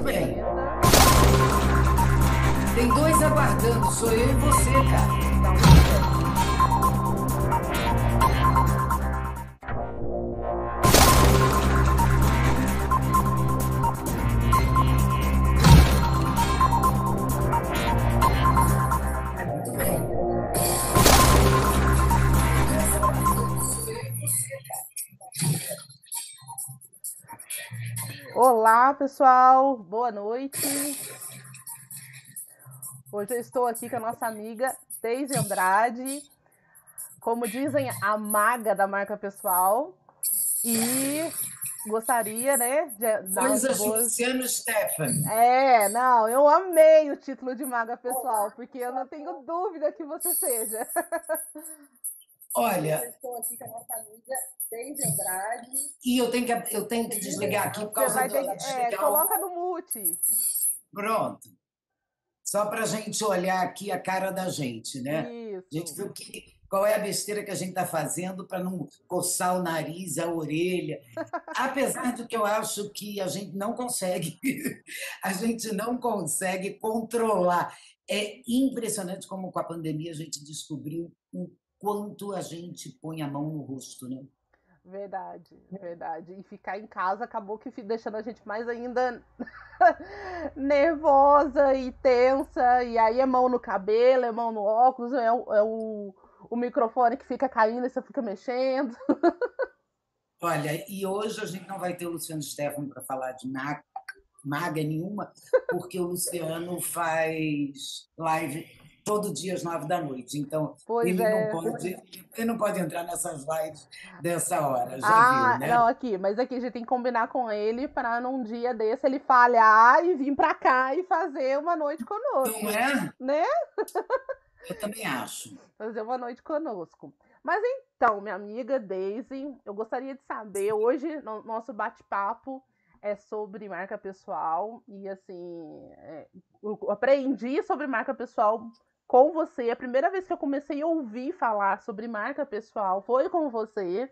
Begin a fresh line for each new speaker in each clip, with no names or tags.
Muito bem. Tem dois aguardando, sou eu e você, cara.
Olá, pessoal, boa noite. Hoje eu estou aqui com a nossa amiga Deise Andrade, como dizem, a maga da marca pessoal. E gostaria, né, de dar
Coisa
umas boas...
Luciano Stefan.
É, não, eu amei o título de maga pessoal, porque eu não tenho dúvida que você seja.
Olha,
estou aqui com a nossa amiga Deise Andrade.
e eu tenho que, eu tenho que desligar aqui por
Você
causa
vai
do.
É, coloca no mute.
Pronto. Só para a gente olhar aqui a cara da gente, né? A gente
Isso.
o que, qual é a besteira que a gente está fazendo para não coçar o nariz, a orelha. Apesar de que eu acho que a gente não consegue, a gente não consegue controlar. É impressionante como com a pandemia a gente descobriu o quanto a gente põe a mão no rosto, né?
Verdade, verdade. E ficar em casa acabou que deixando a gente mais ainda nervosa e tensa. E aí é mão no cabelo, é mão no óculos, é, o, é o, o microfone que fica caindo e você fica mexendo.
Olha, e hoje a gente não vai ter o Luciano Stefano para falar de ma- maga nenhuma, porque o Luciano faz live todo dia às nove da noite. Então,
Pois
ele,
é.
não pode, ele não pode entrar nessas lives dessa hora, já
ah,
viu, né?
não, aqui, mas aqui a gente tem que combinar com ele para num dia desse ele falhar e vir pra cá e fazer uma noite conosco,
Não é?
né?
Eu também acho.
fazer uma noite conosco. Mas então, minha amiga Daisy, eu gostaria de saber, hoje no nosso bate-papo é sobre marca pessoal e assim, é, eu aprendi sobre marca pessoal com você. A primeira vez que eu comecei a ouvir falar sobre marca pessoal foi com você.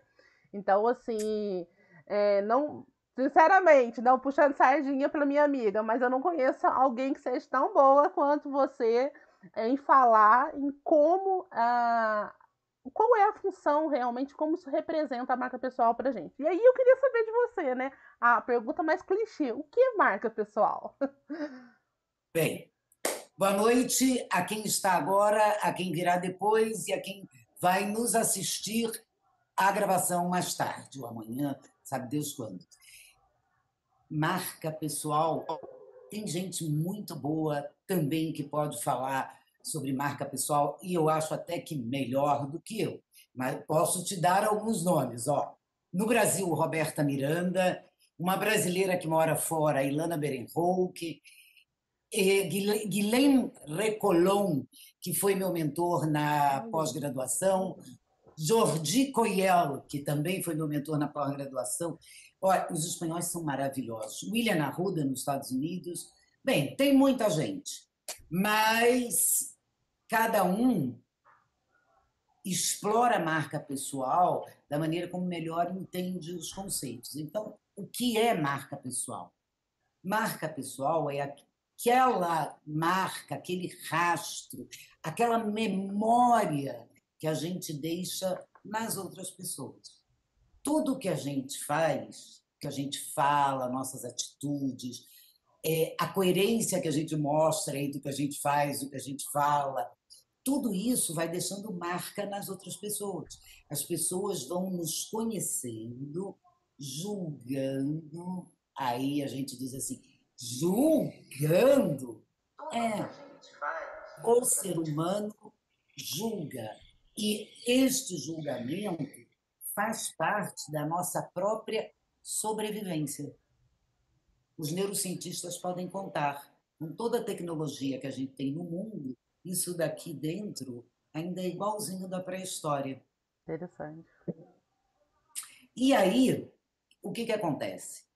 Então, assim, é, não, sinceramente, não puxando sardinha pela minha amiga, mas eu não conheço alguém que seja tão boa quanto você em falar em como a qual é a função realmente, como isso representa a marca pessoal pra gente. E aí eu queria saber de você, né? A pergunta mais clichê: o que é marca pessoal?
Bem, boa noite a quem está agora, a quem virá depois e a quem vai nos assistir à gravação mais tarde, ou amanhã, sabe Deus quando. Marca pessoal. Tem gente muito boa também que pode falar sobre marca pessoal e eu acho até que melhor do que eu. Mas posso te dar alguns nomes, ó. No Brasil, Roberta Miranda, uma brasileira que mora fora, Ilana Berenholk, Guilhem Guilhem Recolon, que foi meu mentor na pós-graduação, Jordi Coyel, que também foi meu mentor na pós-graduação. Olha, os espanhóis são maravilhosos. William Arruda, nos Estados Unidos. Bem, tem muita gente, mas cada um explora a marca pessoal da maneira como melhor entende os conceitos. Então, o que é marca pessoal? Marca pessoal é aquela marca, aquele rastro, aquela memória que a gente deixa nas outras pessoas. Tudo que a gente faz, que a gente fala, nossas atitudes, é, a coerência que a gente mostra entre o que a gente faz e o que a gente fala, tudo isso vai deixando marca nas outras pessoas. As pessoas vão nos conhecendo, julgando. Aí a gente diz assim: julgando? É. O ser humano julga. E este julgamento faz parte da nossa própria sobrevivência. Os neurocientistas podem contar, com toda a tecnologia que a gente tem no mundo, isso daqui dentro ainda é igualzinho da pré-história.
Interessante.
E aí, o que, que acontece?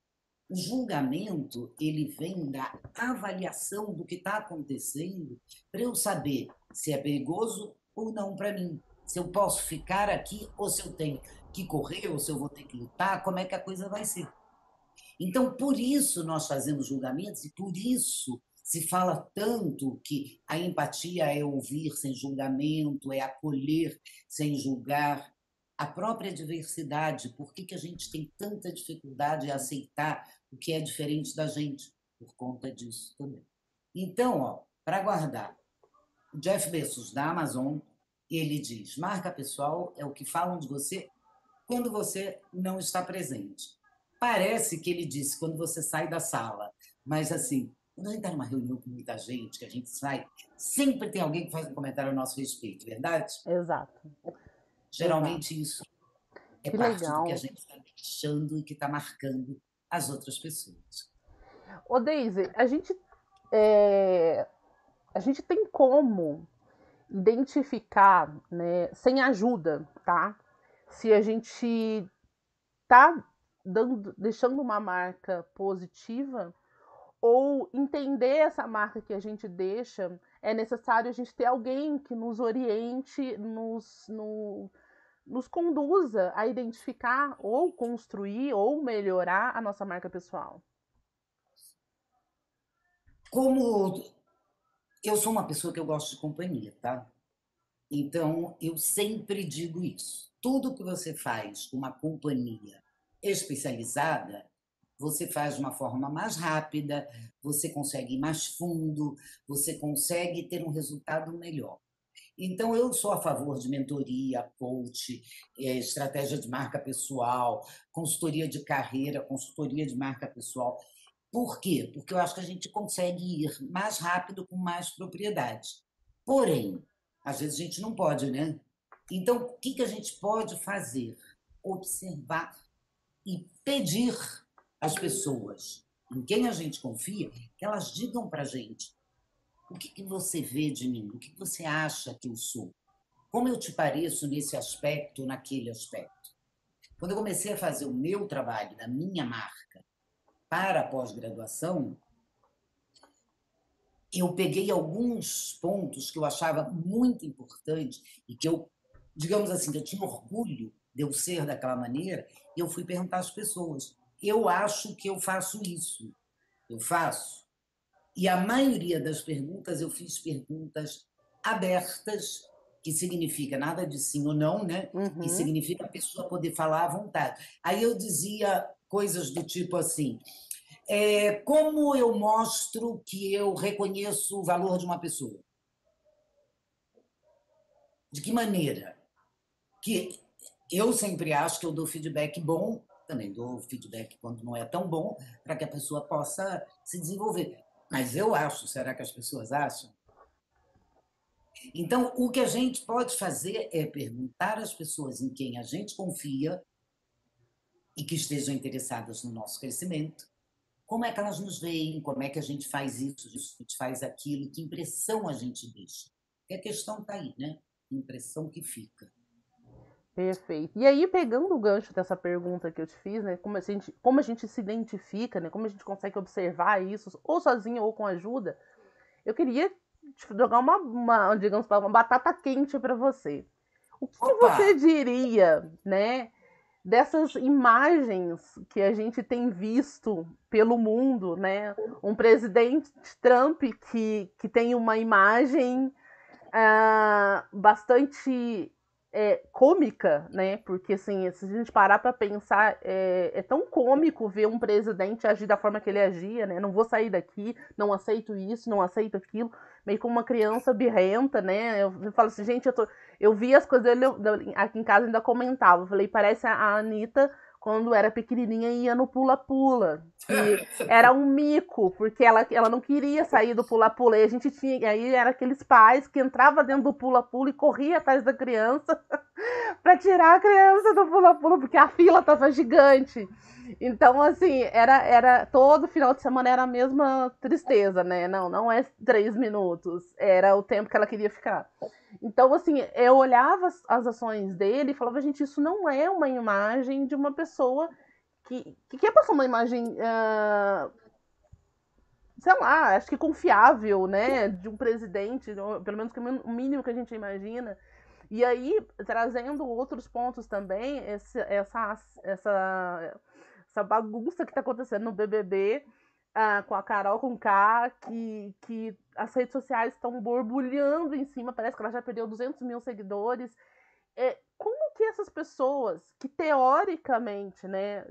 O julgamento ele vem da avaliação do que está acontecendo para eu saber se é perigoso ou não para mim. Se eu posso ficar aqui ou se eu tenho que correr ou se eu vou ter que lutar, como é que a coisa vai ser. Então, por isso nós fazemos julgamentos e por isso se fala tanto que a empatia é ouvir sem julgamento, é acolher sem julgar. A própria diversidade, por que, que a gente tem tanta dificuldade em aceitar o que é diferente da gente? Por conta disso também. Então, para guardar, o Jeff Bezos da Amazon, ele diz: marca pessoal é o que falam de você quando você não está presente. Parece que ele disse quando você sai da sala, mas assim, quando a gente está numa reunião com muita gente, que a gente sai, sempre tem alguém que faz um comentário a nosso respeito, verdade?
Exato.
Geralmente isso é que parte legal. do que a gente está deixando e que está marcando as outras pessoas.
Ô, Daisy, a gente, é, a gente tem como identificar, né, sem ajuda, tá? Se a gente tá dando, deixando uma marca positiva ou entender essa marca que a gente deixa, é necessário a gente ter alguém que nos oriente, nos, no, nos conduza a identificar ou construir ou melhorar a nossa marca pessoal.
Como eu sou uma pessoa que eu gosto de companhia, tá? Então, eu sempre digo isso. Tudo que você faz com uma companhia especializada, você faz de uma forma mais rápida, você consegue ir mais fundo, você consegue ter um resultado melhor. Então, eu sou a favor de mentoria, coach, eh, estratégia de marca pessoal, consultoria de carreira, consultoria de marca pessoal. Por quê? Porque eu acho que a gente consegue ir mais rápido com mais propriedade. Porém, às vezes a gente não pode, né? Então, o que a gente pode fazer? Observar e pedir às pessoas em quem a gente confia que elas digam para a gente o que, que você vê de mim, o que, que você acha que eu sou, como eu te pareço nesse aspecto, naquele aspecto. Quando eu comecei a fazer o meu trabalho, da minha marca, para a pós-graduação, eu peguei alguns pontos que eu achava muito importantes e que eu, digamos assim, que eu tinha orgulho de eu ser daquela maneira, e eu fui perguntar às pessoas. Eu acho que eu faço isso. Eu faço. E a maioria das perguntas, eu fiz perguntas abertas, que significa nada de sim ou não, né? Uhum. Que significa a pessoa poder falar à vontade. Aí eu dizia coisas do tipo assim: é, como eu mostro que eu reconheço o valor de uma pessoa? De que maneira? Que eu sempre acho que eu dou feedback bom, também dou feedback quando não é tão bom, para que a pessoa possa se desenvolver. Mas eu acho, será que as pessoas acham? Então, o que a gente pode fazer é perguntar às pessoas em quem a gente confia e que estejam interessadas no nosso crescimento, como é que elas nos veem, como é que a gente faz isso, a gente faz aquilo, que impressão a gente deixa. Porque a questão está aí, né? Impressão que fica.
Perfeito. E aí, pegando o gancho dessa pergunta que eu te fiz, né? Como a gente, como a gente se identifica, né? Como a gente consegue observar isso, ou sozinho ou com ajuda, eu queria jogar uma, uma digamos, uma batata quente para você. O que, que, você diria, né? Dessas imagens que a gente tem visto pelo mundo, né? Um presidente Trump que, que tem uma imagem uh, bastante é, cômica, né? Porque assim, se a gente parar para pensar, é, é, tão cômico ver um presidente agir da forma que ele agia, né? Não vou sair daqui, não aceito isso, não aceito aquilo, meio como uma criança birrenta, né? Eu, eu falo assim, gente, eu, tô, eu vi as coisas dele, aqui em casa ainda comentava, eu falei, parece a Anitta quando era pequenininha ia no pula-pula. era um mico, porque ela, ela não queria sair do pula-pula. E a gente tinha. Aí era aqueles pais que entrava dentro do pula-pula e corria atrás da criança para tirar a criança do pula-pula, porque a fila tava gigante. Então, assim, era, era todo final de semana era a mesma tristeza, né? Não, não é três minutos, era o tempo que ela queria ficar. Então, assim, eu olhava as, as ações dele e falava, gente, isso não é uma imagem de uma pessoa que, que quer passar uma imagem, uh, sei lá, acho que confiável, né, de um presidente, pelo menos o mínimo que a gente imagina. E aí, trazendo outros pontos também, esse, essa, essa essa bagunça que está acontecendo no BBB, ah, com a Carol com K, que, que as redes sociais estão borbulhando em cima, parece que ela já perdeu 200 mil seguidores. É, como que essas pessoas, que teoricamente, né,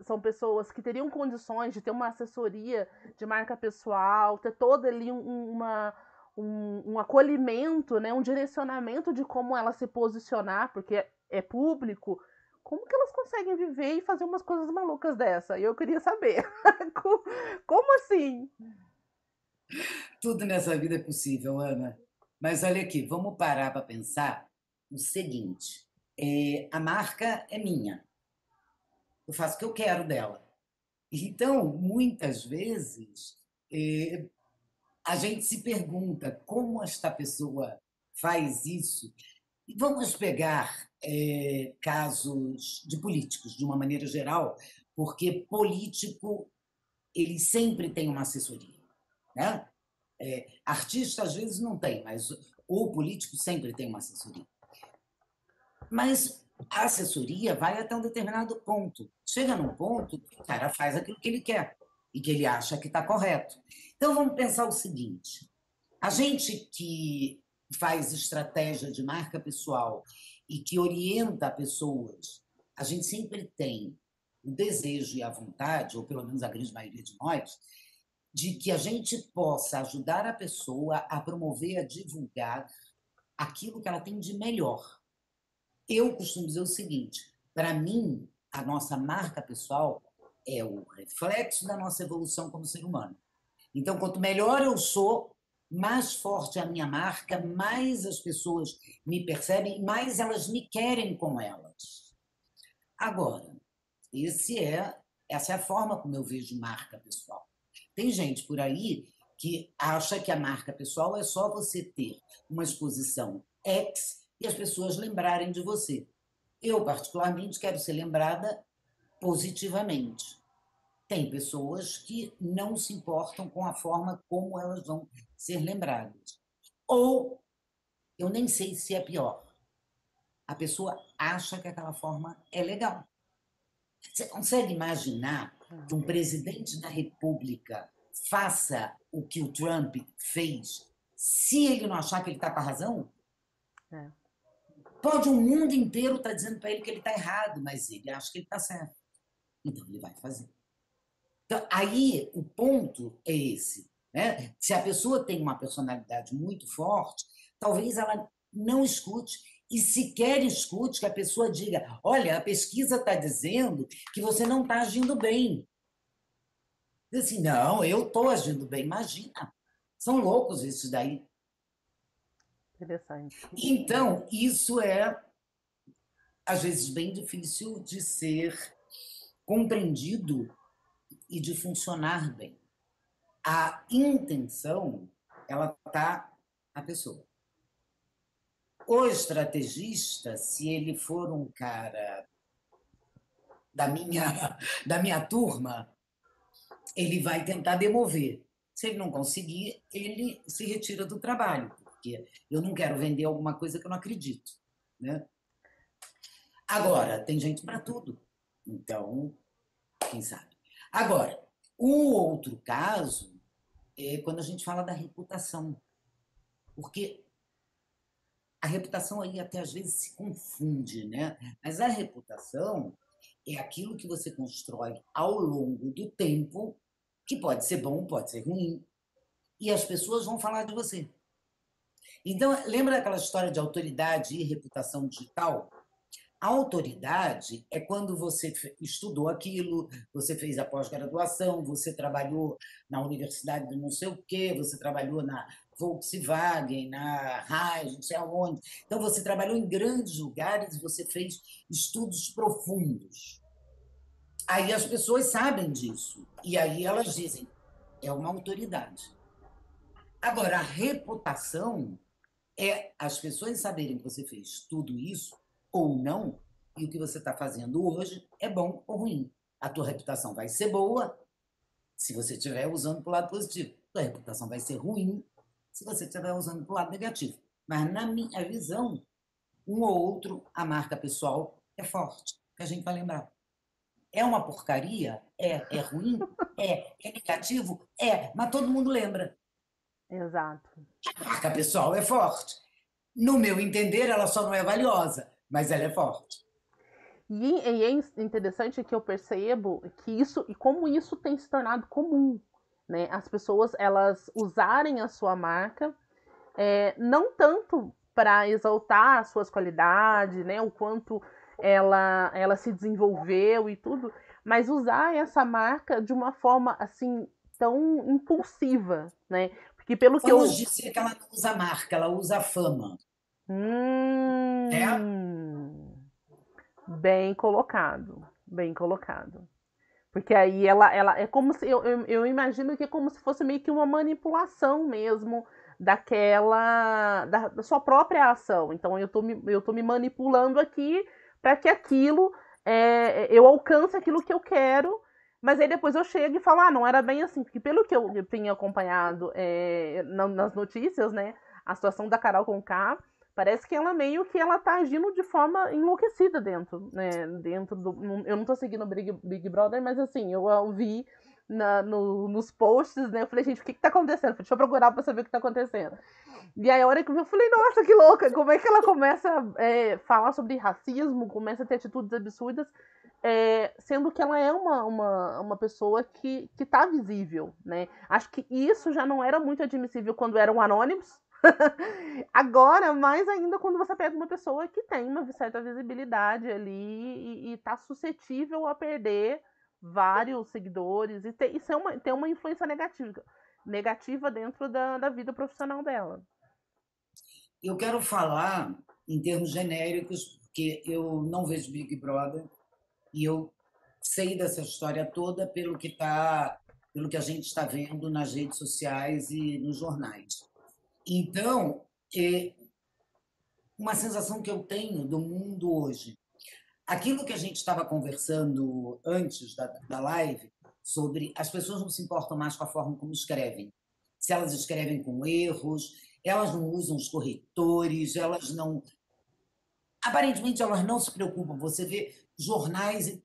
são pessoas que teriam condições de ter uma assessoria de marca pessoal, ter todo ali um, uma, um, um, acolhimento, né, um direcionamento de como ela se posicionar, porque é público, como que elas conseguem viver e fazer umas coisas malucas dessa? Eu queria saber. como assim?
Tudo nessa vida é possível, Ana. Mas olha aqui, vamos parar para pensar o seguinte: é, a marca é minha. Eu faço o que eu quero dela. Então, muitas vezes, é, a gente se pergunta como esta pessoa faz isso. E vamos pegar é, casos de políticos, de uma maneira geral, porque político ele sempre tem uma assessoria. Né? É, artista, às vezes, não tem, mas o político sempre tem uma assessoria. Mas a assessoria vai até um determinado ponto. Chega num ponto que o cara faz aquilo que ele quer e que ele acha que está correto. Então vamos pensar o seguinte: a gente que faz estratégia de marca pessoal e que orienta pessoas, a gente sempre tem o desejo e a vontade, ou pelo menos a grande maioria de nós, de que a gente possa ajudar a pessoa a promover, a divulgar aquilo que ela tem de melhor. Eu costumo dizer o seguinte: para mim, a nossa marca pessoal é o reflexo da nossa evolução como ser humano. Então, quanto melhor eu sou, mais forte a minha marca, mais as pessoas me percebem, mais elas me querem com elas. Agora, esse é, essa é a forma como eu vejo marca pessoal. Tem gente por aí que acha que a marca pessoal é só você ter uma exposição X e as pessoas lembrarem de você. Eu, particularmente, quero ser lembrada positivamente. Tem pessoas que não se importam com a forma como elas vão ser lembradas. Ou, eu nem sei se é pior, a pessoa acha que aquela forma é legal. Você consegue imaginar que um presidente da República faça o que o Trump fez se ele não achar que ele está com a razão? É. Pode o mundo inteiro estar tá dizendo para ele que ele está errado, mas ele acha que ele está certo. Então ele vai fazer. Então, aí o ponto é esse. Né? Se a pessoa tem uma personalidade muito forte, talvez ela não escute e sequer escute que a pessoa diga: olha, a pesquisa está dizendo que você não está agindo bem. Diz assim, não, eu estou agindo bem. Imagina, são loucos isso daí.
Interessante.
Então, isso é, às vezes, bem difícil de ser compreendido e de funcionar bem. A intenção, ela está na pessoa. O estrategista, se ele for um cara da minha, da minha turma, ele vai tentar demover. Se ele não conseguir, ele se retira do trabalho, porque eu não quero vender alguma coisa que eu não acredito. Né? Agora, tem gente para tudo. Então, quem sabe? Agora, o outro caso é quando a gente fala da reputação. Porque a reputação aí até às vezes se confunde, né? Mas a reputação é aquilo que você constrói ao longo do tempo, que pode ser bom, pode ser ruim, e as pessoas vão falar de você. Então, lembra aquela história de autoridade e reputação digital? A autoridade é quando você estudou aquilo, você fez a pós-graduação, você trabalhou na universidade de não sei o quê, você trabalhou na Volkswagen, na Raiz, não sei aonde. Então, você trabalhou em grandes lugares, você fez estudos profundos. Aí as pessoas sabem disso. E aí elas dizem, é uma autoridade. Agora, a reputação é as pessoas saberem que você fez tudo isso ou não, e o que você está fazendo hoje é bom ou ruim. A tua reputação vai ser boa se você estiver usando para o lado positivo. A reputação vai ser ruim se você estiver usando para o lado negativo. Mas, na minha visão, um ou outro, a marca pessoal é forte, que a gente vai lembrar. É uma porcaria? É. É ruim? É. É negativo? É. Mas todo mundo lembra.
Exato.
A marca pessoal é forte. No meu entender, ela só não é valiosa, mas ela é forte.
E, e é interessante que eu percebo que isso e como isso tem se tornado comum, né? As pessoas elas usarem a sua marca é, não tanto para exaltar as suas qualidades, né? O quanto ela ela se desenvolveu e tudo, mas usar essa marca de uma forma assim tão impulsiva, né?
Porque pelo que Vamos eu dizer que ela não usa marca, ela usa fama.
Hum... É? Bem colocado, bem colocado. Porque aí ela, ela é como se. Eu, eu, eu, imagino que é como se fosse meio que uma manipulação mesmo daquela. da, da sua própria ação. Então eu tô me, eu tô me manipulando aqui para que aquilo. É, eu alcance aquilo que eu quero. Mas aí depois eu chego e falo, ah, não era bem assim, porque pelo que eu, tinha acompanhado é, nas notícias, né, a situação da Carol com K, Parece que ela meio que ela tá agindo de forma enlouquecida dentro, né? Dentro do. Eu não tô seguindo o Big, Big Brother, mas assim, eu ouvi na, no, nos posts, né? Eu falei, gente, o que que tá acontecendo? Deixa eu procurar pra saber o que tá acontecendo. E aí, a hora que eu falei, nossa, que louca! Como é que ela começa a é, falar sobre racismo, começa a ter atitudes absurdas, é, sendo que ela é uma, uma, uma pessoa que, que tá visível, né? Acho que isso já não era muito admissível quando eram anônimos, Agora, mais ainda quando você pega uma pessoa que tem uma certa visibilidade ali e, está suscetível a perder vários seguidores e ter, isso é uma, ter uma influência negativa, negativa dentro da, da vida profissional dela.
Eu quero falar em termos genéricos, porque eu não vejo Big Brother e eu sei dessa história toda pelo que tá, pelo que a gente está vendo nas redes sociais e nos jornais. Então, é uma sensação que eu tenho do mundo hoje. Aquilo que a gente estava conversando antes da, da live, sobre as pessoas não se importam mais com a forma como escrevem. Se elas escrevem com erros, elas não usam os corretores, elas não. Aparentemente, elas não se preocupam. Você vê jornais.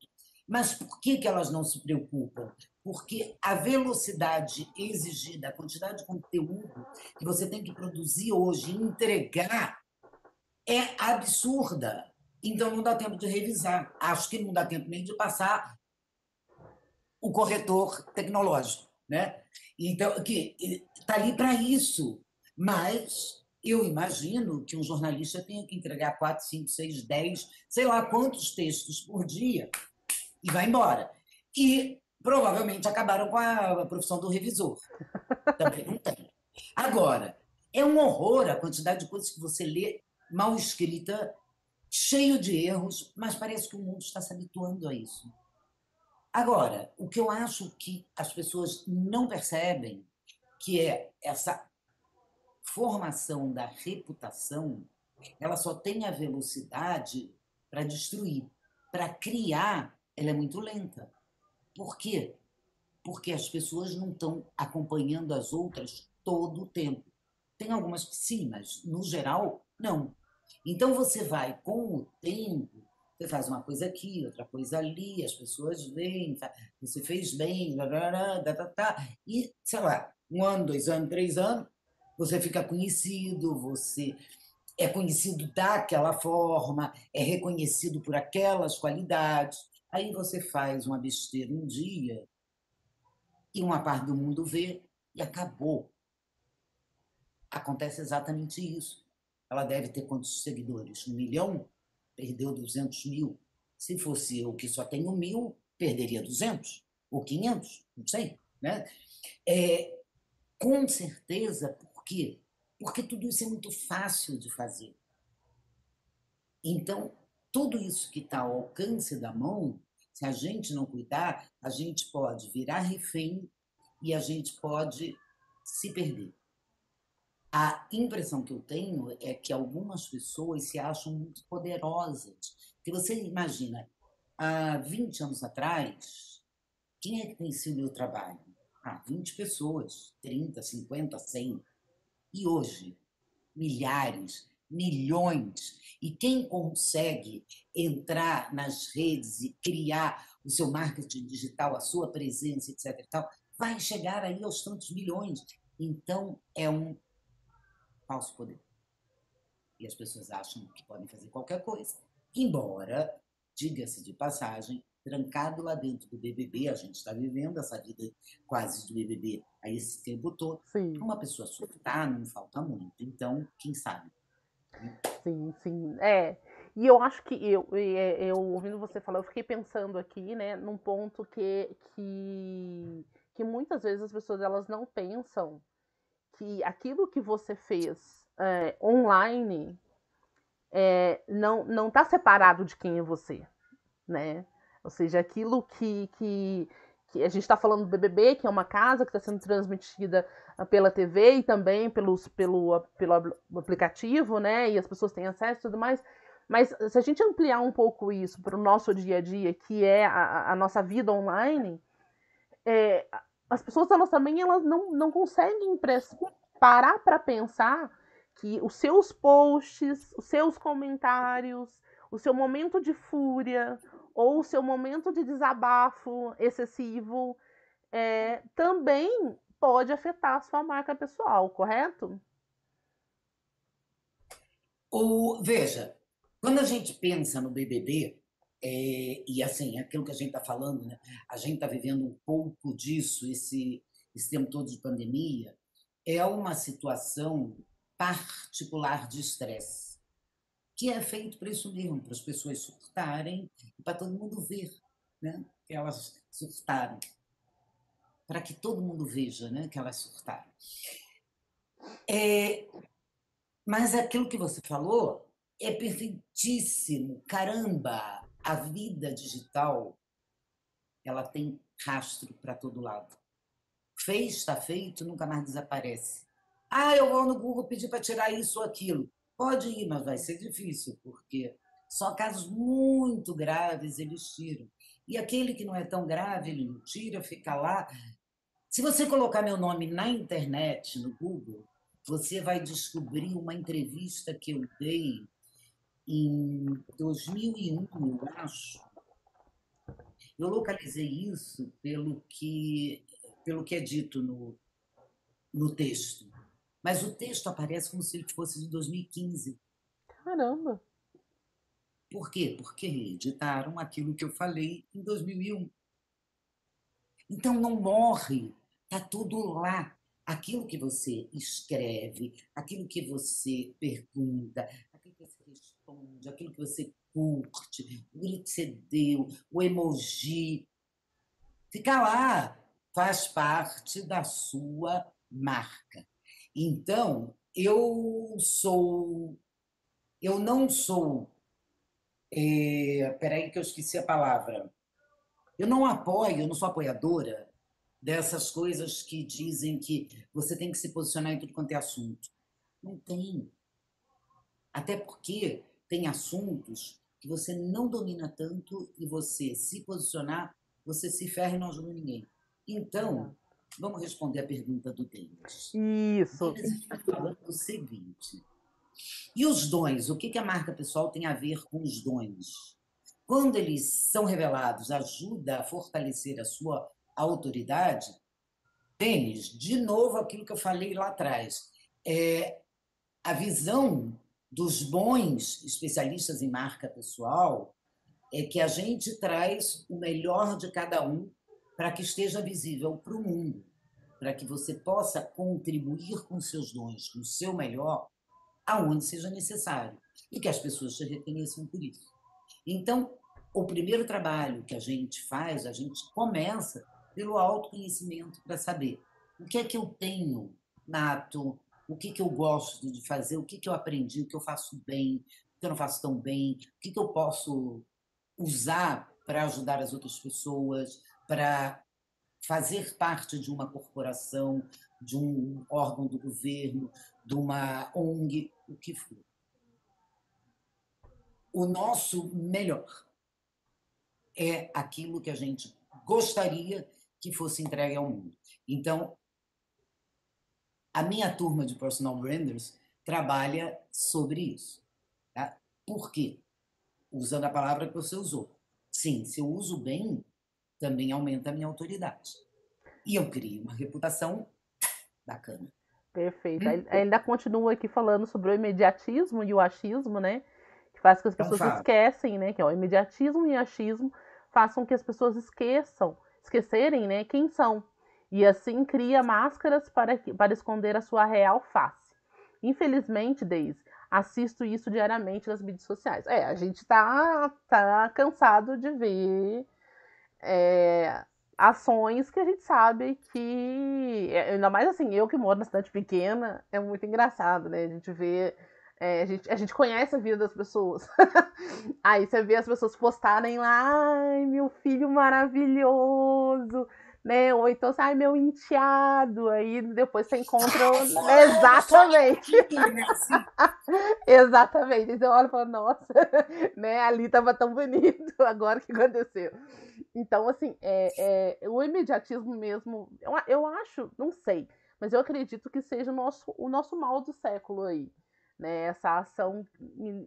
Mas por que, que elas não se preocupam? Porque a velocidade exigida, a quantidade de conteúdo que você tem que produzir hoje, entregar, é absurda. Então não dá tempo de revisar. Acho que não dá tempo nem de passar o corretor tecnológico, né? Então que está ali para isso. Mas eu imagino que um jornalista tenha que entregar 4, 5, 6, 10, sei lá quantos textos por dia e vai embora. E provavelmente acabaram com a profissão do revisor. Também não tem. Agora, é um horror a quantidade de coisas que você lê mal escrita, cheio de erros, mas parece que o mundo está se habituando a isso. Agora, o que eu acho que as pessoas não percebem, que é essa formação da reputação, ela só tem a velocidade para destruir. Para criar, ela é muito lenta. Por quê? Porque as pessoas não estão acompanhando as outras todo o tempo. Tem algumas que sim, mas no geral, não. Então você vai com o tempo, você faz uma coisa aqui, outra coisa ali, as pessoas veem, você fez bem, e, sei lá, um ano, dois anos, três anos, você fica conhecido, você é conhecido daquela forma, é reconhecido por aquelas qualidades. Aí você faz uma besteira um dia e uma parte do mundo vê e acabou. Acontece exatamente isso. Ela deve ter quantos seguidores? Um milhão? Perdeu 200 mil. Se fosse eu que só tenho mil, perderia 200 ou 500, não sei. Né? É, com certeza, por quê? Porque tudo isso é muito fácil de fazer. Então, tudo isso que está ao alcance da mão, se a gente não cuidar, a gente pode virar refém e a gente pode se perder. A impressão que eu tenho é que algumas pessoas se acham muito poderosas. Que você imagina, há 20 anos atrás, quem é que conhecia o meu trabalho? Ah, 20 pessoas, 30, 50, 100. E hoje, milhares. Milhões. E quem consegue entrar nas redes e criar o seu marketing digital, a sua presença, etc. E tal, vai chegar aí aos tantos milhões. Então, é um falso poder. E as pessoas acham que podem fazer qualquer coisa. Embora, diga-se de passagem, trancado lá dentro do BBB, a gente está vivendo essa vida quase do BBB a esse tempo todo. Sim. Uma pessoa surtar não falta muito. Então, quem sabe?
Sim, sim. É. E eu acho que eu, é, eu ouvindo você falar, eu fiquei pensando aqui, né, num ponto que, que, que muitas vezes as pessoas elas não pensam que aquilo que você fez é, online é, não não está separado de quem é você, né? Ou seja, aquilo que, que, que a gente está falando do BBB, que é uma casa que está sendo transmitida ah, pela TV e também pelos, pelo, pelo aplicativo, né? E as pessoas têm acesso e tudo mais. Mas se a gente ampliar um pouco isso para o nosso dia a dia, que é a, a nossa vida online, é, as pessoas elas também elas não, não conseguem parar para pensar que os seus posts, os seus comentários, o seu momento de fúria ou o seu momento de desabafo excessivo é, também pode afetar a sua marca pessoal, correto?
O, veja, quando a gente pensa no BBB, é, e assim, aquilo que a gente está falando, né? a gente está vivendo um pouco disso, esse, esse tempo todo de pandemia, é uma situação particular de estresse, que é feito para isso mesmo, para as pessoas surtarem e para todo mundo ver né? que elas surtaram. Para que todo mundo veja né? que elas surtaram. É, mas aquilo que você falou é perfeitíssimo. Caramba, a vida digital ela tem rastro para todo lado. Fez, está feito, nunca mais desaparece. Ah, eu vou no Google pedir para tirar isso ou aquilo. Pode ir, mas vai ser difícil, porque só casos muito graves eles tiram. E aquele que não é tão grave, ele não tira, fica lá. Se você colocar meu nome na internet, no Google, você vai descobrir uma entrevista que eu dei em 2001, eu acho, eu localizei isso pelo que, pelo que é dito no, no texto. Mas o texto aparece como se ele fosse de 2015.
Caramba!
Por quê? Porque reeditaram aquilo que eu falei em 2001. Então não morre, está tudo lá. Aquilo que você escreve, aquilo que você pergunta, aquilo que você responde, aquilo que você curte, o grito que você deu, o emoji. Fica lá, faz parte da sua marca. Então, eu sou. Eu não sou. É, peraí, que eu esqueci a palavra. Eu não apoio, eu não sou apoiadora dessas coisas que dizem que você tem que se posicionar em tudo quanto é assunto. Não tem. Até porque tem assuntos que você não domina tanto e você se posicionar, você se ferra e não ajuda ninguém. Então, vamos responder a pergunta do Denis.
Isso.
Ele está falando o seguinte. E os dons? O que, que a marca pessoal tem a ver com os dons? Quando eles são revelados, ajuda a fortalecer a sua autoridade? Denis, de novo aquilo que eu falei lá atrás. É, a visão dos bons especialistas em marca pessoal é que a gente traz o melhor de cada um para que esteja visível para o mundo, para que você possa contribuir com seus dons, com o seu melhor, aonde seja necessário, e que as pessoas te reconheçam por isso. Então, o primeiro trabalho que a gente faz, a gente começa pelo autoconhecimento para saber o que é que eu tenho nato, o que, que eu gosto de fazer, o que, que eu aprendi, o que eu faço bem, o que eu não faço tão bem, o que, que eu posso usar para ajudar as outras pessoas, para fazer parte de uma corporação, de um órgão do governo, de uma ONG, o que for. O nosso melhor é aquilo que a gente gostaria que fosse entregue ao mundo. Então, a minha turma de personal branders trabalha sobre isso. Tá? Por quê? Usando a palavra que você usou. Sim, se eu uso bem, também aumenta a minha autoridade. E eu crio uma reputação bacana.
Perfeito. Hum? Ainda continua aqui falando sobre o imediatismo e o achismo, né? Que faz com que as então pessoas esquecem, né? Que é o imediatismo e o achismo façam que as pessoas esqueçam, esquecerem, né? Quem são. E assim cria máscaras para, para esconder a sua real face. Infelizmente, Deise, assisto isso diariamente nas mídias sociais. É, a gente tá, tá cansado de ver é, ações que a gente sabe que. É, ainda mais assim, eu que moro na cidade pequena, é muito engraçado, né? A gente vê. É, a, gente, a gente conhece a vida das pessoas. Aí você vê as pessoas postarem lá, ai, meu filho maravilhoso, né? Ou então, ai, meu enteado. Aí depois você encontra. Exatamente. Exatamente. Aí você olha e fala, nossa, né? Ali tava tão bonito, agora que aconteceu. Então, assim, é, é, o imediatismo mesmo, eu, eu acho, não sei, mas eu acredito que seja o nosso, o nosso mal do século aí, né? Essa ação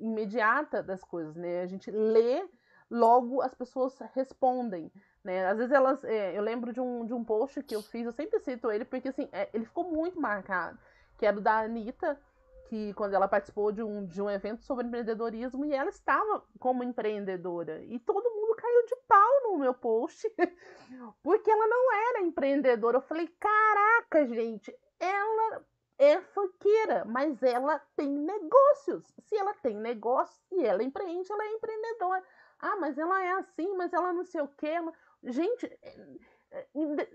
imediata das coisas, né? A gente lê, logo as pessoas respondem, né? Às vezes elas, é, eu lembro de um, de um post que eu fiz, eu sempre cito ele, porque assim, é, ele ficou muito marcado, que era o da Anitta, que quando ela participou de um, de um evento sobre empreendedorismo e ela estava como empreendedora. E todo mundo caiu de pau no meu post, porque ela não era empreendedora. Eu falei, caraca, gente, ela é funkeira, mas ela tem negócios. Se ela tem negócio e ela empreende, ela é empreendedora. Ah, mas ela é assim, mas ela não sei o quê. Gente, é, é,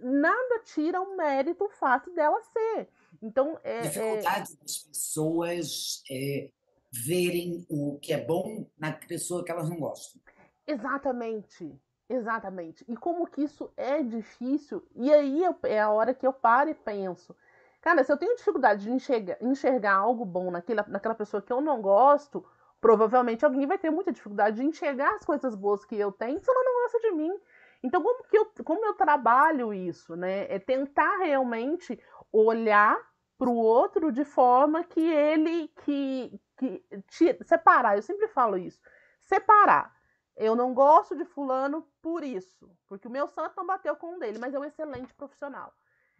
nada tira o mérito o fato dela ser. Então, é,
dificuldade é... das pessoas é, verem o que é bom na pessoa que elas não gostam.
Exatamente, exatamente. E como que isso é difícil? E aí eu, é a hora que eu paro e penso, cara, se eu tenho dificuldade de enxergar, enxergar algo bom naquela, naquela pessoa que eu não gosto, provavelmente alguém vai ter muita dificuldade de enxergar as coisas boas que eu tenho se ela não gosta de mim. Então, como que eu, como eu trabalho isso, né? É tentar realmente olhar para o outro de forma que ele que, que te, separar. Eu sempre falo isso. Separar. Eu não gosto de fulano por isso, porque o meu santo não bateu com um dele, mas é um excelente profissional.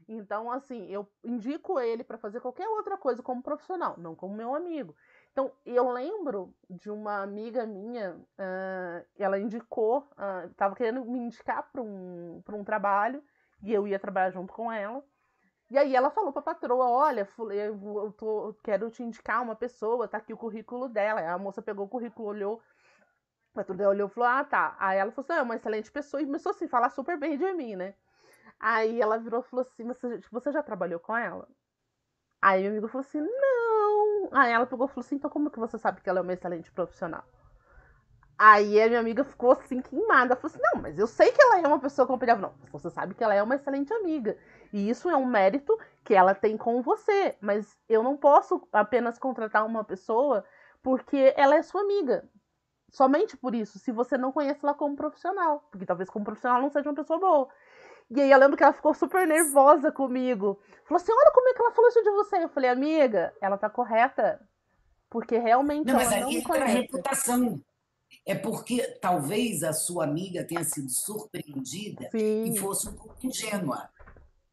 Então, assim, eu indico ele para fazer qualquer outra coisa como profissional, não como meu amigo. Então, eu lembro de uma amiga minha, uh, ela indicou, estava uh, querendo me indicar para um, um trabalho, e eu ia trabalhar junto com ela. E aí ela falou pra patroa, olha, eu, tô, eu quero te indicar uma pessoa, tá aqui o currículo dela. Aí a moça pegou o currículo, olhou, a patroa olhou e falou, ah, tá. Aí ela falou assim, ah, é uma excelente pessoa, e começou assim, falar super bem de mim, né? Aí ela virou e falou assim, você, você já trabalhou com ela? Aí meu amigo falou assim, não. Aí ela pegou e falou assim, então como que você sabe que ela é uma excelente profissional? Aí a minha amiga ficou assim, queimada. Falou assim: não, mas eu sei que ela é uma pessoa confiável. Não, você sabe que ela é uma excelente amiga. E isso é um mérito que ela tem com você. Mas eu não posso apenas contratar uma pessoa porque ela é sua amiga. Somente por isso, se você não conhece ela como profissional. Porque talvez como profissional não seja uma pessoa boa. E aí eu lembro que ela ficou super nervosa comigo. Falou assim: olha como é que ela falou isso de você. Eu falei, amiga, ela tá correta. Porque realmente não, ela
mas
não
me conhece. a reputação é porque talvez a sua amiga tenha sido surpreendida Sim. e fosse um pouco ingênua.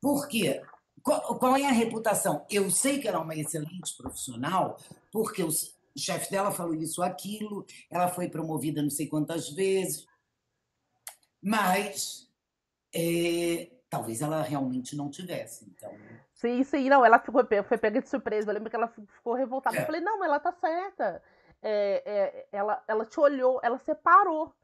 Por quê? Qual, qual, é a reputação? Eu sei que ela é uma excelente profissional, porque o chefe dela falou isso aquilo, ela foi promovida não sei quantas vezes, mas é, talvez ela realmente não tivesse. Então...
Sim, sim, não, ela ficou, foi pega de surpresa. Eu lembro que ela ficou revoltada. É. Eu falei, não, ela tá certa é, é, ela, ela te olhou, ela separou,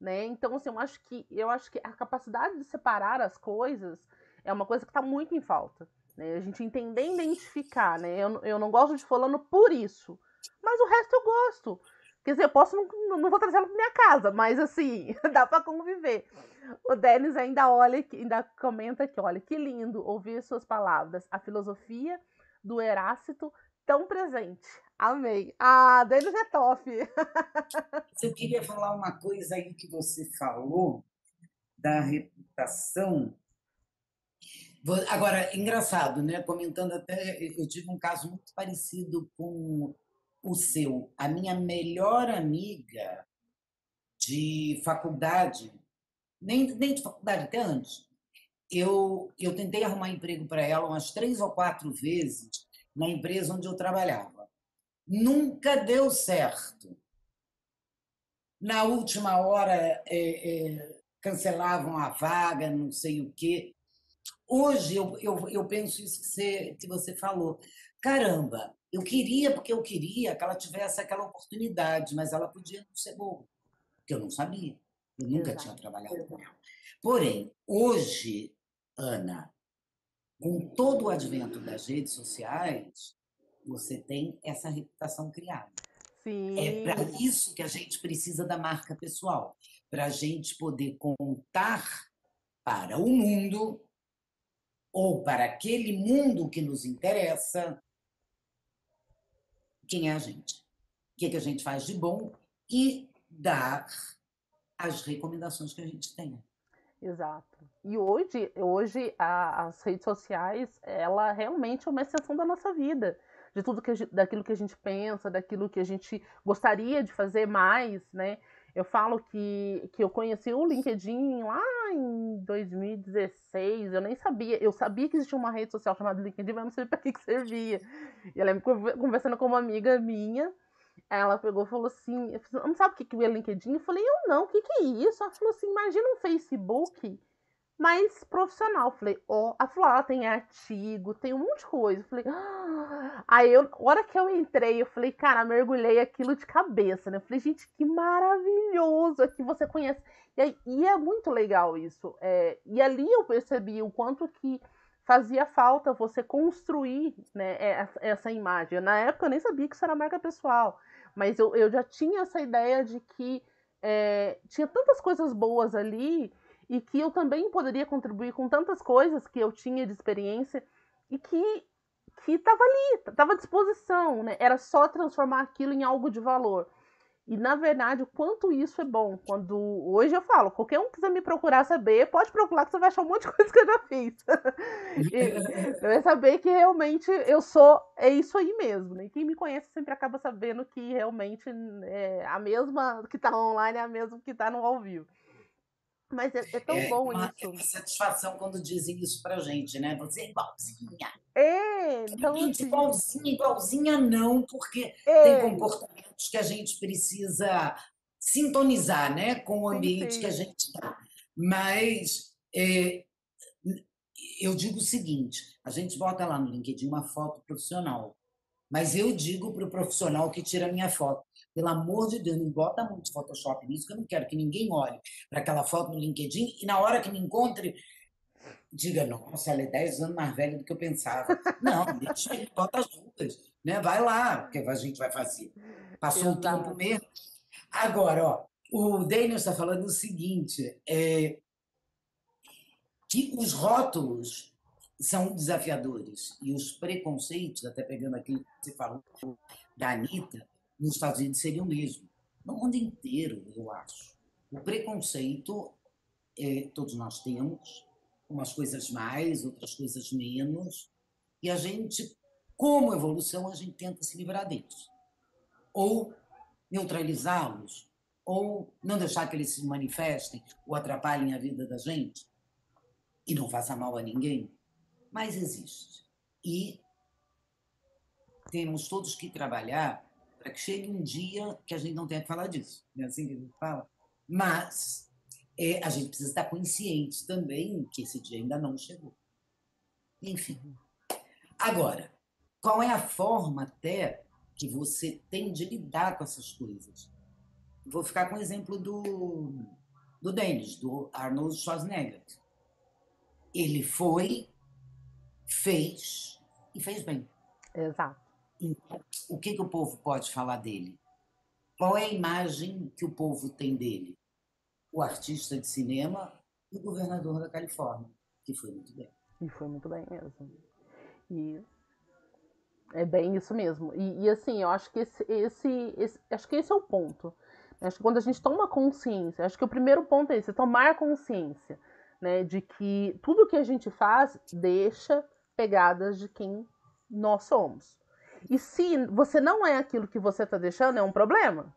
né? Então, assim, eu acho que eu acho que a capacidade de separar as coisas é uma coisa que está muito em falta. Né? A gente entender e identificar, né? Eu, eu não gosto de fulano por isso, mas o resto eu gosto. Quer dizer, eu posso não, não vou trazer ela para minha casa, mas assim, dá para conviver. O Denis ainda olha, ainda comenta aqui, olha, que lindo ouvir suas palavras. A filosofia do Herácito tão presente. Amei. Ah, Denis é top.
Eu queria falar uma coisa aí que você falou da reputação. Agora, engraçado, né? Comentando até, eu tive um caso muito parecido com o seu. A minha melhor amiga de faculdade, nem, nem de faculdade, até antes, eu, eu tentei arrumar emprego para ela umas três ou quatro vezes na empresa onde eu trabalhava. Nunca deu certo. Na última hora é, é, cancelavam a vaga, não sei o quê. Hoje eu, eu, eu penso isso que você, que você falou. Caramba, eu queria, porque eu queria que ela tivesse aquela oportunidade, mas ela podia não ser boa, porque eu não sabia. Eu nunca Exato. tinha trabalhado com ela. Porém, hoje, Ana, com todo o advento das redes sociais, você tem essa reputação criada.
Sim.
É para isso que a gente precisa da marca pessoal, para a gente poder contar para o mundo ou para aquele mundo que nos interessa quem é a gente, o que, é que a gente faz de bom e dar as recomendações que a gente tem.
Exato. E hoje, hoje a, as redes sociais, ela realmente é uma extensão da nossa vida, de tudo que gente, daquilo que a gente pensa, daquilo que a gente gostaria de fazer mais, né? Eu falo que, que eu conheci o LinkedIn lá em 2016, eu nem sabia, eu sabia que existia uma rede social chamada LinkedIn, mas não sabia para que, que servia. E eu lembro conversando com uma amiga minha, ela pegou e falou assim: não sabe o que, que é LinkedIn? Eu falei: eu não, o que, que é isso? Ela falou assim: imagina um Facebook mais profissional. Falei, ó, oh. falou, ela tem artigo, tem um monte de coisa. Falei, ah. aí eu, a hora que eu entrei, eu falei, cara, mergulhei aquilo de cabeça, né? Eu falei, gente, que maravilhoso, é que você conhece. E, aí, e é muito legal isso. É, e ali eu percebi o quanto que fazia falta você construir né, essa imagem. Na época eu nem sabia que isso era marca pessoal, mas eu, eu já tinha essa ideia de que é, tinha tantas coisas boas ali e que eu também poderia contribuir com tantas coisas que eu tinha de experiência e que que estava ali, estava à disposição, né? Era só transformar aquilo em algo de valor. E na verdade, o quanto isso é bom. Quando hoje eu falo, qualquer um quiser me procurar saber, pode procurar que você vai achar um monte de coisa que eu já fiz. e vai saber que realmente eu sou é isso aí mesmo. Né? E quem me conhece sempre acaba sabendo que realmente é a mesma que está online é a mesma que está no ao vivo. Mas é, é tão é bom uma, isso. É
uma satisfação quando dizem isso pra gente, né? Você é igualzinha.
É, então.
Gente, assim igualzinha, igualzinha não, porque é. tem comportamentos que a gente precisa sintonizar, né? Com o ambiente sim, sim. que a gente está. Mas é, eu digo o seguinte: a gente bota lá no LinkedIn uma foto profissional. Mas eu digo para o profissional que tira a minha foto: pelo amor de Deus, não bota muito Photoshop nisso, que eu não quero que ninguém olhe para aquela foto no LinkedIn e na hora que me encontre, diga, nossa, ela é 10 anos mais velha do que eu pensava. Não, deixa aí, bota as ruas, né? Vai lá, o que a gente vai fazer. Passou o tempo mesmo. Agora, ó, o Daniel está falando o seguinte, é, que os rótulos são desafiadores e os preconceitos, até pegando aquilo que você falou da Anitta, nos Estados Unidos seria o mesmo. No mundo inteiro, eu acho. O preconceito, é, todos nós temos, umas coisas mais, outras coisas menos, e a gente, como evolução, a gente tenta se livrar deles. Ou neutralizá-los, ou não deixar que eles se manifestem ou atrapalhem a vida da gente, e não faça mal a ninguém. Mas existe. E temos todos que trabalhar para que chegue um dia que a gente não tenha que falar disso. Não é assim que a gente fala? Mas é, a gente precisa estar consciente também que esse dia ainda não chegou. Enfim. Agora, qual é a forma até que você tem de lidar com essas coisas? Vou ficar com o exemplo do, do Dennis, do Arnold Schwarzenegger. Ele foi, fez e fez bem.
Exato.
O que, que o povo pode falar dele? Qual é a imagem que o povo tem dele? O artista de cinema e o governador da Califórnia, que foi muito bem.
E foi muito bem mesmo. E é bem isso mesmo. E, e assim, eu acho que esse, esse, esse, acho que esse é o ponto. acho que quando a gente toma consciência, acho que o primeiro ponto é esse, tomar consciência. né, de que tudo que a gente faz deixa pegadas de quem nós somos. E se você não é aquilo que você está deixando, é um problema,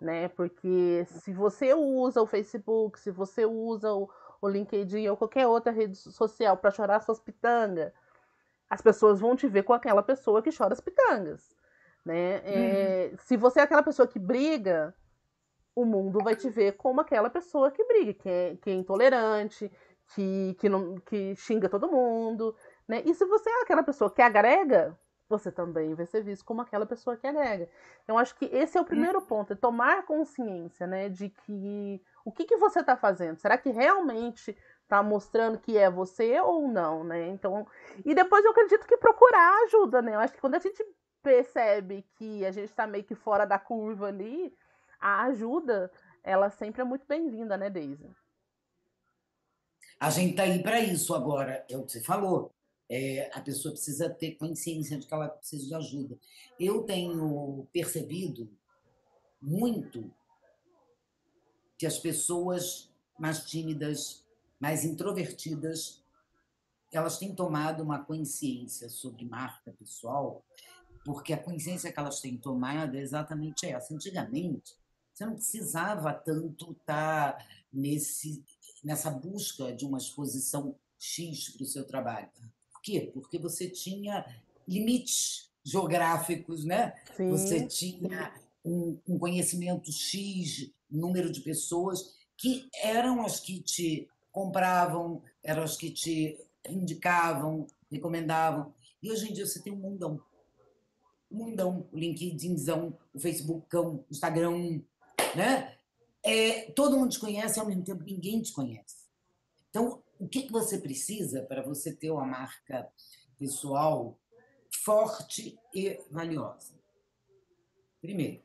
né? Porque se você usa o Facebook, se você usa o, o LinkedIn ou qualquer outra rede social para chorar suas pitangas, as pessoas vão te ver com aquela pessoa que chora as pitangas, né? É, uhum. Se você é aquela pessoa que briga, o mundo vai te ver como aquela pessoa que briga, que é, que é intolerante, que, que, não, que xinga todo mundo, né? E se você é aquela pessoa que agrega, você também vai ser visto como aquela pessoa que agrega. Então, acho que esse é o primeiro ponto, é tomar consciência, né, de que o que, que você está fazendo? Será que realmente está mostrando que é você ou não, né? Então, e depois eu acredito que procurar ajuda, né? Eu acho que quando a gente percebe que a gente está meio que fora da curva ali, a ajuda, ela sempre é muito bem-vinda, né, Deise?
A gente está aí para isso agora, é o que você falou é, a pessoa precisa ter consciência de que ela precisa de ajuda. Eu tenho percebido muito que as pessoas mais tímidas, mais introvertidas, elas têm tomado uma consciência sobre marca pessoal, porque a consciência que elas têm tomado é exatamente essa. Antigamente, você não precisava tanto estar nesse, nessa busca de uma exposição X para o seu trabalho quê? Porque você tinha limites geográficos, né? Sim. Você tinha um, um conhecimento X, número de pessoas que eram as que te compravam, eram as que te indicavam, recomendavam. E hoje em dia você tem um mundão. Um mundão, o LinkedInzão, o Facebookão, o Instagram, né? É, todo mundo te conhece, ao mesmo tempo ninguém te conhece. Então, o que, que você precisa para você ter uma marca pessoal forte e valiosa? Primeiro,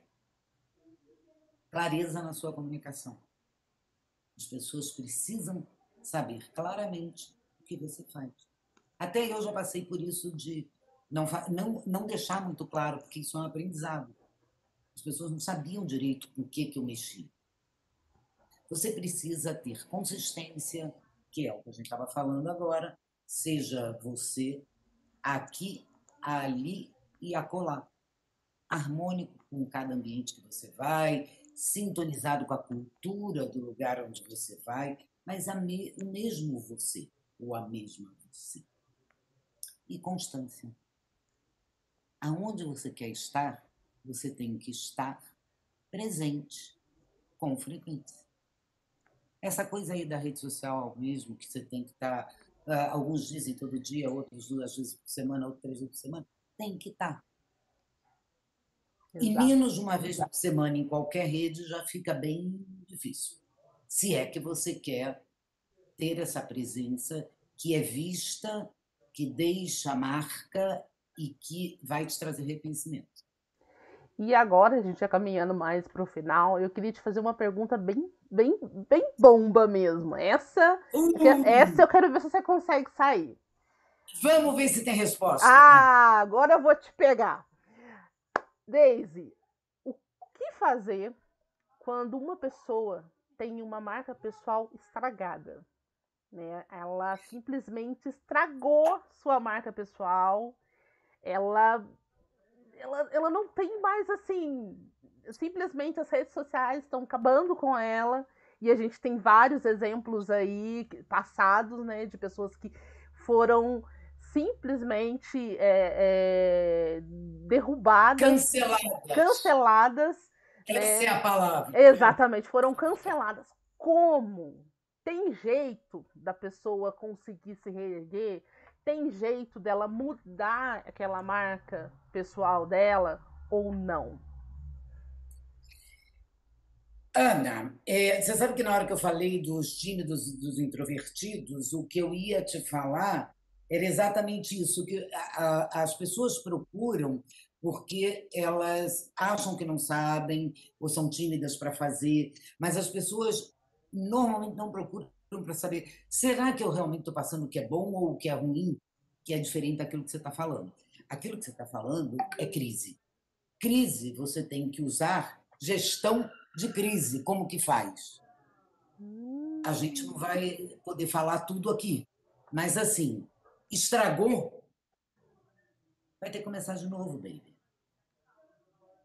clareza na sua comunicação. As pessoas precisam saber claramente o que você faz. Até eu já passei por isso de não, não, não deixar muito claro, porque isso é um aprendizado. As pessoas não sabiam direito com o que, que eu mexia. Você precisa ter consistência, que é o que a gente estava falando agora, seja você aqui, ali e acolá. Harmônico com cada ambiente que você vai, sintonizado com a cultura do lugar onde você vai, mas me, o mesmo você, ou a mesma você. E constância. Aonde você quer estar, você tem que estar presente com frequência. Essa coisa aí da rede social mesmo, que você tem que estar, tá, uh, alguns dizem todo dia, outros duas vezes por semana, outros três vezes por semana, tem que estar. Tá. E menos de uma vez por semana em qualquer rede já fica bem difícil. Se é que você quer ter essa presença que é vista, que deixa marca e que vai te trazer reconhecimento.
E agora, a gente já caminhando mais para o final, eu queria te fazer uma pergunta bem bem, bem bomba mesmo. Essa, uhum. essa eu quero ver se você consegue sair.
Vamos ver se tem resposta.
Ah, agora eu vou te pegar. Daisy, o que fazer quando uma pessoa tem uma marca pessoal estragada? Né? Ela simplesmente estragou sua marca pessoal. Ela, ela, ela não tem mais assim simplesmente as redes sociais estão acabando com ela. E a gente tem vários exemplos aí passados, né, de pessoas que foram simplesmente é, é, derrubadas,
canceladas.
canceladas
Essa né? é a palavra.
Exatamente, foram canceladas. Como? Tem jeito da pessoa conseguir se reerguer? Tem jeito dela mudar aquela marca pessoal dela ou não?
Ana, é, você sabe que na hora que eu falei dos tímidos dos introvertidos, o que eu ia te falar era exatamente isso, que a, a, as pessoas procuram porque elas acham que não sabem ou são tímidas para fazer, mas as pessoas normalmente não procuram para saber será que eu realmente estou passando o que é bom ou o que é ruim, que é diferente daquilo que você está falando. Aquilo que você está falando é crise. Crise você tem que usar gestão de crise, como que faz?
Hum.
a gente não vai poder falar tudo aqui. Mas, assim, estragou, vai ter que começar de novo, baby.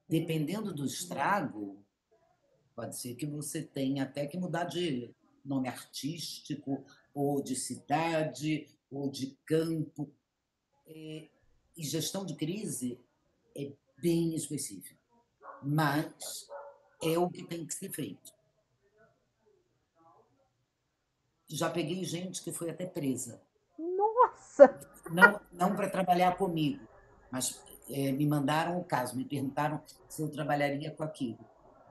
Dependendo do estrago, pode ser que você tenha até que mudar de nome artístico, ou de cidade, ou de campo. É, e gestão de crise é bem específica, mas é o que tem que ser feito. Já peguei gente que foi até presa.
Nossa!
Não, não para trabalhar comigo, mas é, me mandaram o caso, me perguntaram se eu trabalharia com aquilo.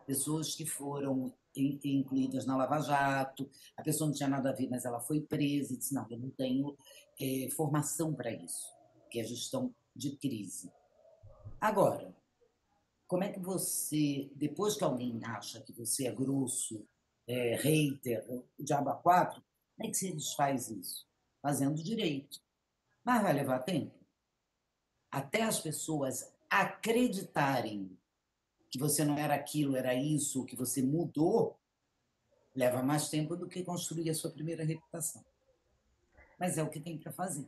Pessoas que foram incluídas na Lava Jato, a pessoa não tinha nada a ver, mas ela foi presa e disse: não, eu não tenho é, formação para isso, que é gestão de crise. Agora, como é que você, depois que alguém acha que você é grosso, é, hater, o diabo a quatro, como é que você desfaz isso? Fazendo direito. Mas vai levar tempo. Até as pessoas acreditarem que você não era aquilo, era isso, que você mudou, leva mais tempo do que construir a sua primeira reputação. Mas é o que tem para fazer.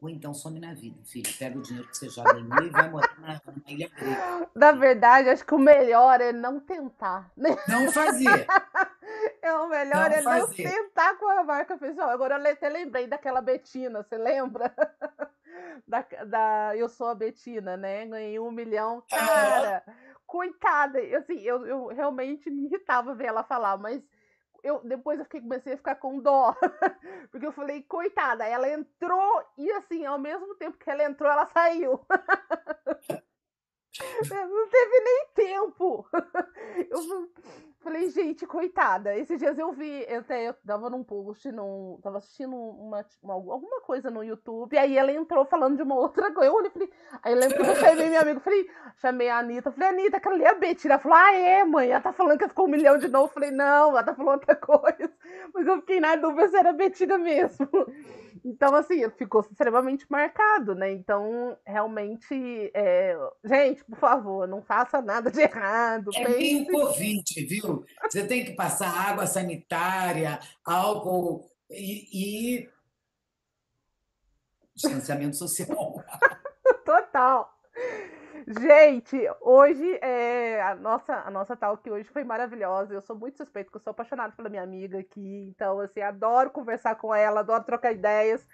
Ou então some na vida, filho. Pega o dinheiro que você já ganhou e vai morar na, na ilha grega.
Na verdade, acho que o melhor é não tentar. Né?
Não fazer.
É o melhor não é fazer. não tentar com a marca pessoal. Agora eu até lembrei daquela Betina, você lembra? Da, da Eu Sou a Betina, né? Ganhei um milhão. Cara, coitada. Assim, eu, eu realmente me irritava ver ela falar, mas eu depois eu fiquei, comecei a ficar com dó. Porque eu falei, coitada, ela entrou e assim, ao mesmo tempo que ela entrou, ela saiu. Não teve nem tempo. Eu falei, gente, coitada. Esses dias eu vi, eu até eu tava num post, num, tava assistindo uma, uma, alguma coisa no YouTube, e aí ela entrou falando de uma outra coisa. Eu olhei, falei, aí eu lembro que eu chamei meu amigo, falei, chamei a Anitta, falei, Anitta, aquela ali é a Betty. Ela falou, ah, é, mãe, ela tá falando que ficou um milhão de novo. Eu falei, não, ela tá falando outra coisa. Mas eu fiquei na dúvida se era a Betina mesmo. Então, assim, ficou extremamente marcado, né? Então, realmente, é... gente, por favor, não faça nada de errado.
É meio Covid, viu? Você tem que passar água sanitária, álcool e, e... distanciamento social.
Total. Gente, hoje é, a nossa a nossa talk hoje foi maravilhosa. Eu sou muito suspeito, porque eu sou apaixonada pela minha amiga aqui. Então, assim, adoro conversar com ela, adoro trocar ideias,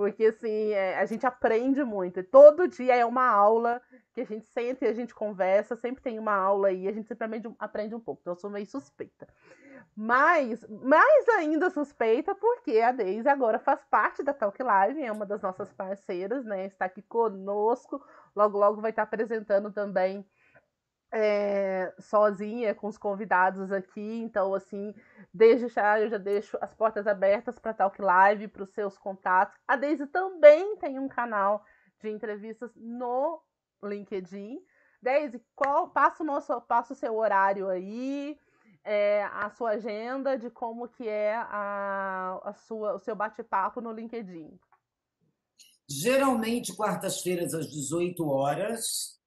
porque assim, é, a gente aprende muito. Todo dia é uma aula que a gente senta e a gente conversa, sempre tem uma aula aí, a gente sempre aprende, aprende um pouco. Então, eu sou meio suspeita. Mas, mais ainda suspeita, porque a Deise agora faz parte da Talk Live, é uma das nossas parceiras, né? Está aqui conosco Logo, logo vai estar apresentando também é, sozinha com os convidados aqui. Então, assim, desde já eu já deixo as portas abertas para Talk Live, para os seus contatos. A Deise também tem um canal de entrevistas no LinkedIn. Deise, qual passa o nosso, passa o seu horário aí, é, a sua agenda de como que é a, a sua, o seu bate-papo no LinkedIn.
Geralmente, quartas-feiras, às 18 horas,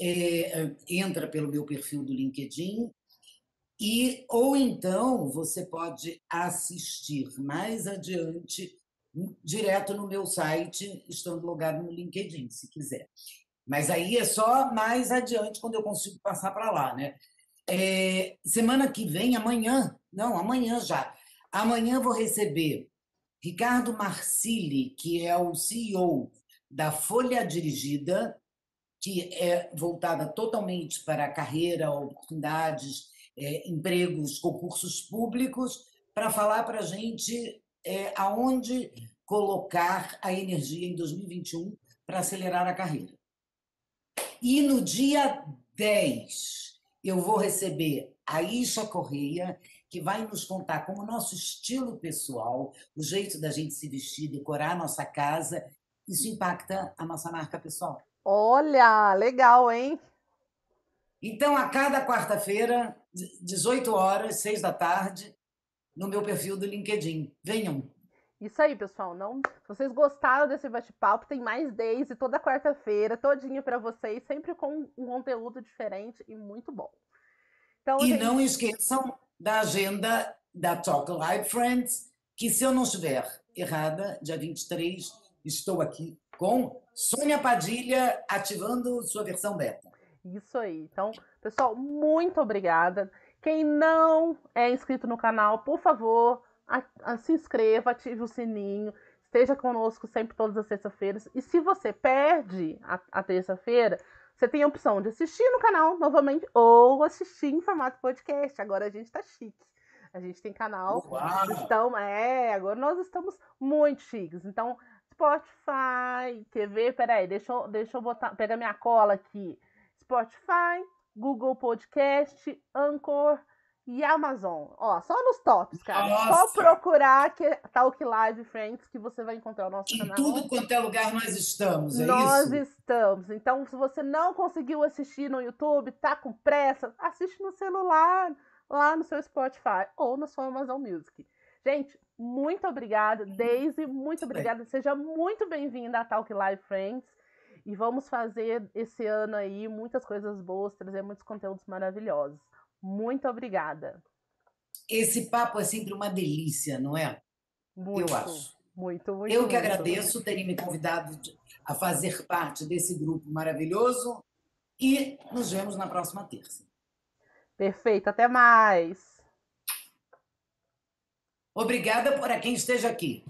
é, entra pelo meu perfil do LinkedIn, e ou então você pode assistir mais adiante, direto no meu site, estando logado no LinkedIn, se quiser. Mas aí é só mais adiante, quando eu consigo passar para lá. Né? É, semana que vem, amanhã, não, amanhã já. Amanhã vou receber Ricardo Marcilli, que é o CEO da Folha Dirigida, que é voltada totalmente para carreira, oportunidades, é, empregos, concursos públicos, para falar para a gente é, aonde colocar a energia em 2021 para acelerar a carreira. E no dia 10, eu vou receber a Isha Correia, que vai nos contar como o nosso estilo pessoal, o jeito da gente se vestir, decorar a nossa casa, isso impacta a nossa marca pessoal.
Olha, legal, hein?
Então, a cada quarta-feira, 18 horas, 6 da tarde, no meu perfil do LinkedIn. Venham!
Isso aí, pessoal. Não, se vocês gostaram desse bate-papo, tem mais days e toda quarta-feira, todinho para vocês, sempre com um conteúdo diferente e muito bom.
Então, e gente... não esqueçam da agenda da Talk Live Friends, que se eu não estiver errada, dia 23, estou aqui com Sônia Padilha ativando sua versão beta.
Isso aí. Então, pessoal, muito obrigada. Quem não é inscrito no canal, por favor, a, a, se inscreva, ative o sininho, esteja conosco sempre todas as terças-feiras. E se você perde a, a terça-feira, você tem a opção de assistir no canal novamente ou assistir em formato podcast. Agora a gente tá chique. A gente tem canal.
Uau.
Então, é, agora nós estamos muito chiques. Então, Spotify, TV, peraí, deixa eu, deixa eu botar, pegar minha cola aqui. Spotify, Google Podcast, Anchor e Amazon. Ó, só nos tops, cara.
Nossa.
Só procurar que Talk Live Friends que você vai encontrar o nosso
Em
canal.
tudo quanto é lugar nós estamos, é
Nós
isso?
estamos. Então, se você não conseguiu assistir no YouTube, tá com pressa, assiste no celular, lá no seu Spotify ou na sua Amazon Music. Gente, muito obrigada. Daisy, muito obrigada. Seja muito bem-vinda a Talk Live Friends. E vamos fazer esse ano aí muitas coisas boas, trazer muitos conteúdos maravilhosos. Muito obrigada.
Esse papo é sempre uma delícia, não é?
Muito,
Eu acho.
muito, muito.
Eu que
muito.
agradeço terem me convidado a fazer parte desse grupo maravilhoso e nos vemos na próxima terça.
Perfeito, até mais.
Obrigada por quem esteja aqui.